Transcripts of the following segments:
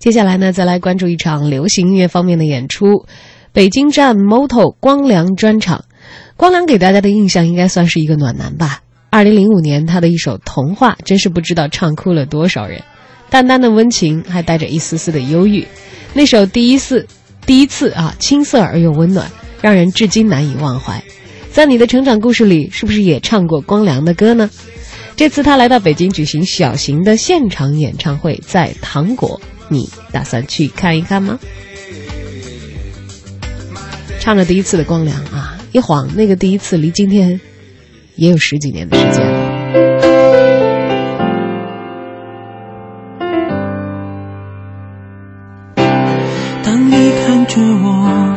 接下来呢，再来关注一场流行音乐方面的演出，北京站 Moto 光良专场。光良给大家的印象应该算是一个暖男吧。二零零五年，他的一首《童话》真是不知道唱哭了多少人，淡淡的温情，还带着一丝丝的忧郁。那首第一次，第一次啊，青涩而又温暖，让人至今难以忘怀。在你的成长故事里，是不是也唱过光良的歌呢？这次他来到北京举行小型的现场演唱会，在糖果。你打算去看一看吗？唱着第一次的光良啊，一晃那个第一次离今天也有十几年的时间了。当你看着我，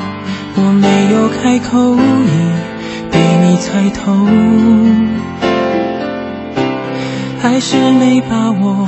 我没有开口，已被你猜透，还是没把握。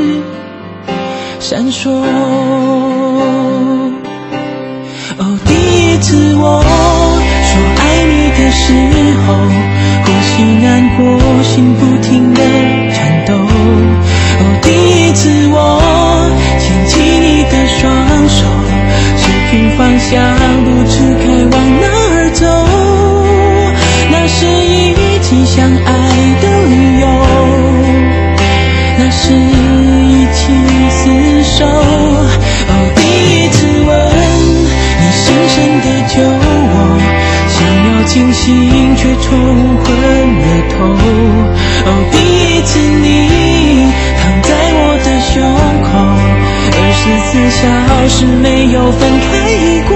闪烁。哦，第一次我说爱你的时候，呼吸难过，心不停清醒却冲昏了头。哦，第一次你躺在我的胸口，二十四小时没有分开过，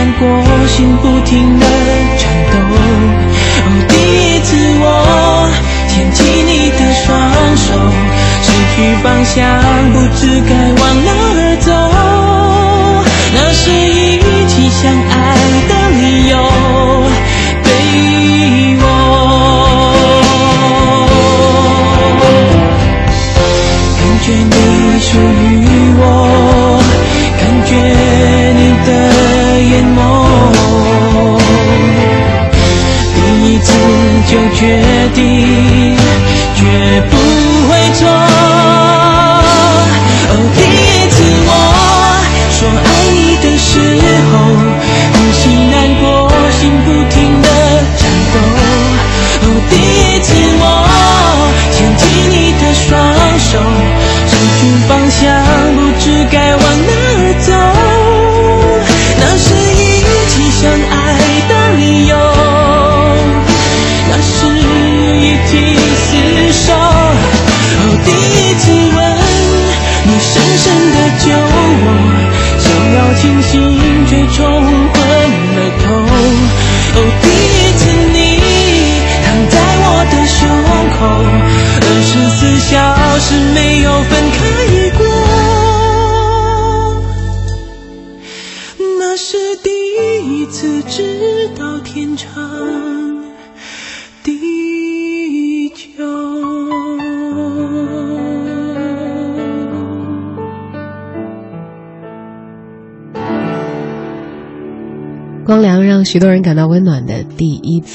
难过，心不停的颤抖。哦，第一次我牵起你的双手。失去方向，不知该往哪儿走。那是一决定绝不会错。哦第一次我说爱你的时候呼吸难过心不停地颤抖哦第一次我牵起你的双手是没有分开过那是第一次知道天长地久光良让许多人感到温暖的第一次